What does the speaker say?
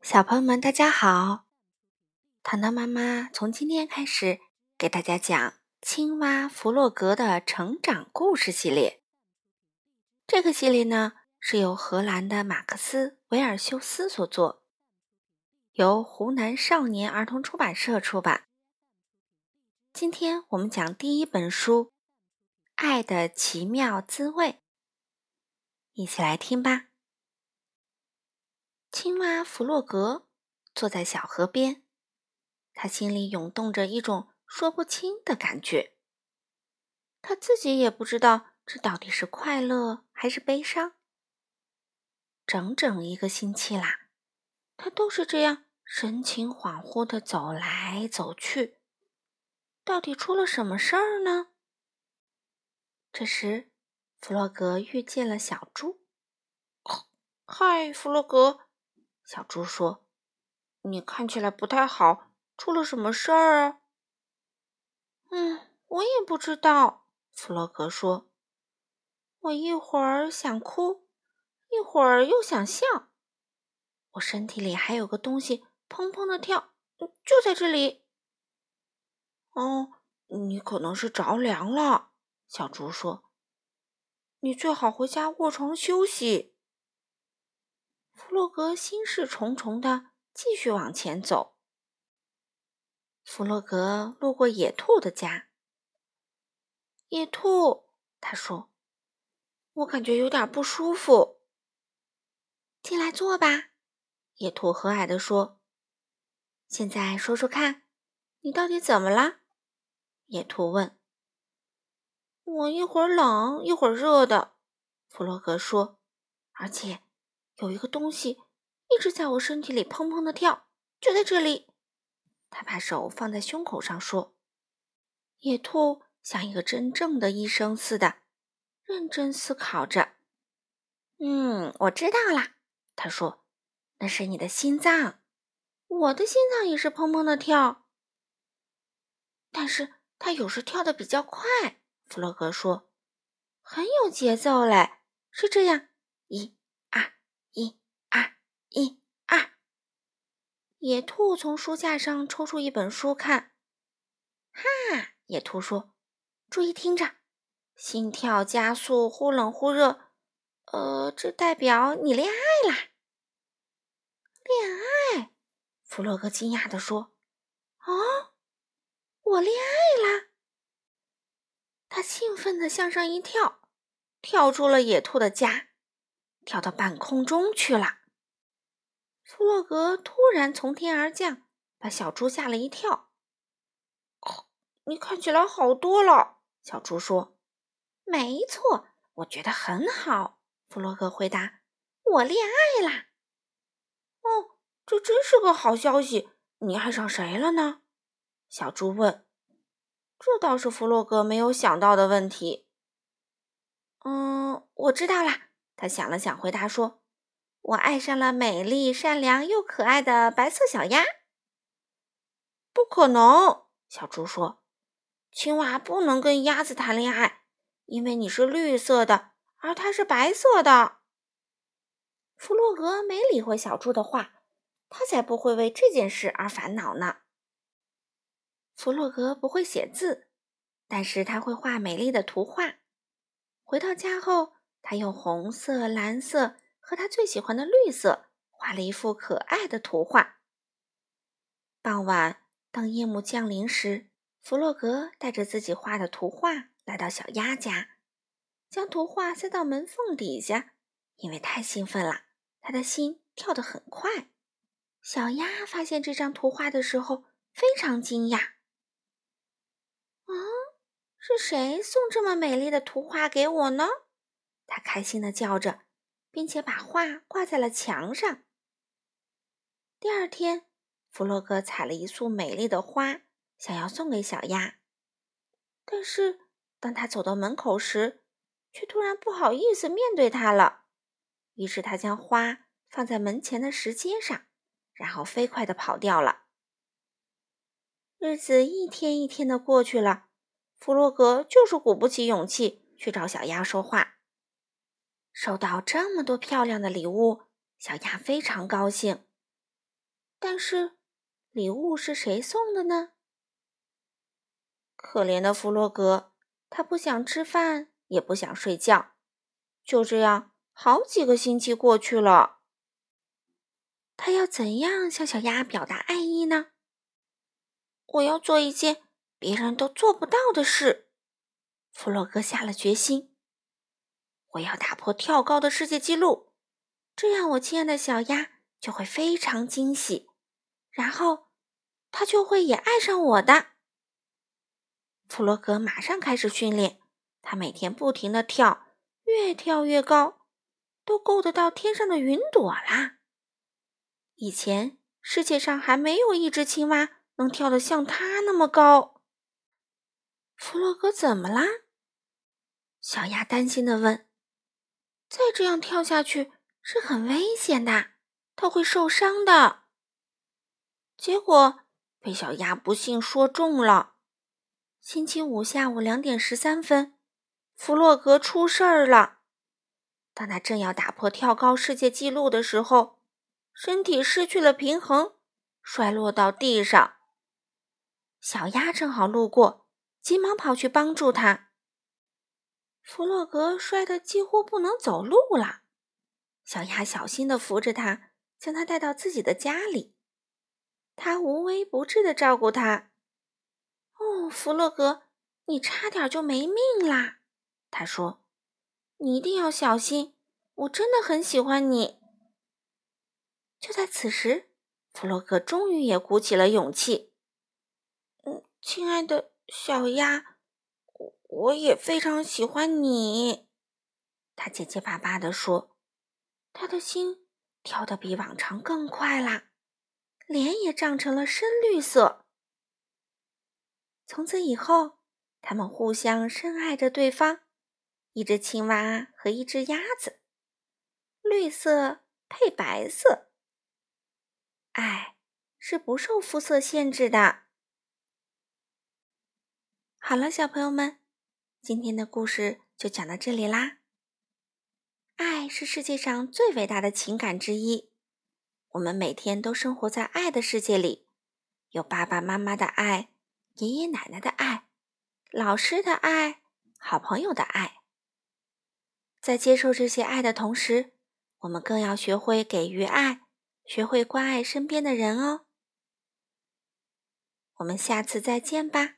小朋友们，大家好！糖糖妈妈从今天开始给大家讲青蛙弗洛格的成长故事系列。这个系列呢是由荷兰的马克思·维尔修斯所作，由湖南少年儿童出版社出版。今天我们讲第一本书《爱的奇妙滋味》，一起来听吧。青蛙弗洛格坐在小河边，他心里涌动着一种说不清的感觉。他自己也不知道这到底是快乐还是悲伤。整整一个星期啦，他都是这样神情恍惚的走来走去。到底出了什么事儿呢？这时，弗洛格遇见了小猪。“嗨，弗洛格。”小猪说：“你看起来不太好，出了什么事儿啊？”“嗯，我也不知道。”弗洛格说，“我一会儿想哭，一会儿又想笑。我身体里还有个东西砰砰的跳，就在这里。”“哦，你可能是着凉了。”小猪说，“你最好回家卧床休息。”弗洛格心事重重的继续往前走。弗洛格路过野兔的家。野兔，他说：“我感觉有点不舒服。”进来坐吧，野兔和蔼地说。“现在说说看，你到底怎么了？”野兔问。“我一会儿冷，一会儿热的。”弗洛格说，“而且……”有一个东西一直在我身体里砰砰的跳，就在这里。他把手放在胸口上说：“野兔像一个真正的医生似的，认真思考着。嗯，我知道啦。”他说：“那是你的心脏，我的心脏也是砰砰的跳，但是它有时跳的比较快。”弗洛格说：“很有节奏嘞，是这样，一。”一二，野兔从书架上抽出一本书看。哈，野兔说：“注意听着，心跳加速，忽冷忽热。呃，这代表你恋爱啦。”恋爱？弗洛格惊讶地说：“哦，我恋爱啦！”他兴奋地向上一跳，跳出了野兔的家。跳到半空中去了。弗洛格突然从天而降，把小猪吓了一跳。“你看起来好多了。”小猪说。“没错，我觉得很好。”弗洛格回答。“我恋爱啦！”“哦，这真是个好消息。你爱上谁了呢？”小猪问。这倒是弗洛格没有想到的问题。“嗯，我知道啦。”他想了想，回答说：“我爱上了美丽、善良又可爱的白色小鸭。”不可能，小猪说：“青蛙不能跟鸭子谈恋爱，因为你是绿色的，而它是白色的。”弗洛格没理会小猪的话，他才不会为这件事而烦恼呢。弗洛格不会写字，但是他会画美丽的图画。回到家后。他用红色、蓝色和他最喜欢的绿色画了一幅可爱的图画。傍晚，当夜幕降临时，弗洛格带着自己画的图画来到小鸭家，将图画塞到门缝底下。因为太兴奋了，他的心跳得很快。小鸭发现这张图画的时候非常惊讶：“啊，是谁送这么美丽的图画给我呢？”他开心的叫着，并且把画挂在了墙上。第二天，弗洛格采了一束美丽的花，想要送给小鸭。但是，当他走到门口时，却突然不好意思面对它了。于是，他将花放在门前的石阶上，然后飞快的跑掉了。日子一天一天的过去了，弗洛格就是鼓不起勇气去找小鸭说话。收到这么多漂亮的礼物，小鸭非常高兴。但是，礼物是谁送的呢？可怜的弗洛格，他不想吃饭，也不想睡觉，就这样，好几个星期过去了。他要怎样向小鸭表达爱意呢？我要做一件别人都做不到的事。弗洛格下了决心。我要打破跳高的世界纪录，这样我亲爱的小鸭就会非常惊喜，然后它就会也爱上我的。弗洛格马上开始训练，他每天不停地跳，越跳越高，都够得到天上的云朵啦。以前世界上还没有一只青蛙能跳得像它那么高。弗洛格怎么啦？小鸭担心地问。再这样跳下去是很危险的，它会受伤的。结果被小鸭不幸说中了。星期五下午两点十三分，弗洛格出事儿了。当他正要打破跳高世界纪录的时候。身体失去了平衡，摔落到地上。小鸭正好路过，急忙跑去帮助他。弗洛格摔得几乎不能走路了，小鸭小心地扶着他，将他带到自己的家里。他无微不至地照顾他。哦，弗洛格，你差点就没命啦！他说：“你一定要小心，我真的很喜欢你。”就在此时，弗洛格终于也鼓起了勇气。“嗯，亲爱的小鸭，我也非常喜欢你。”他结结巴巴地说，他的心跳得比往常更快啦，脸也涨成了深绿色。从此以后，他们互相深爱着对方，一只青蛙和一只鸭子，绿色配白色。爱是不受肤色限制的。好了，小朋友们，今天的故事就讲到这里啦。爱是世界上最伟大的情感之一，我们每天都生活在爱的世界里，有爸爸妈妈的爱，爷爷奶奶的爱，老师的爱，好朋友的爱。在接受这些爱的同时，我们更要学会给予爱。学会关爱身边的人哦，我们下次再见吧。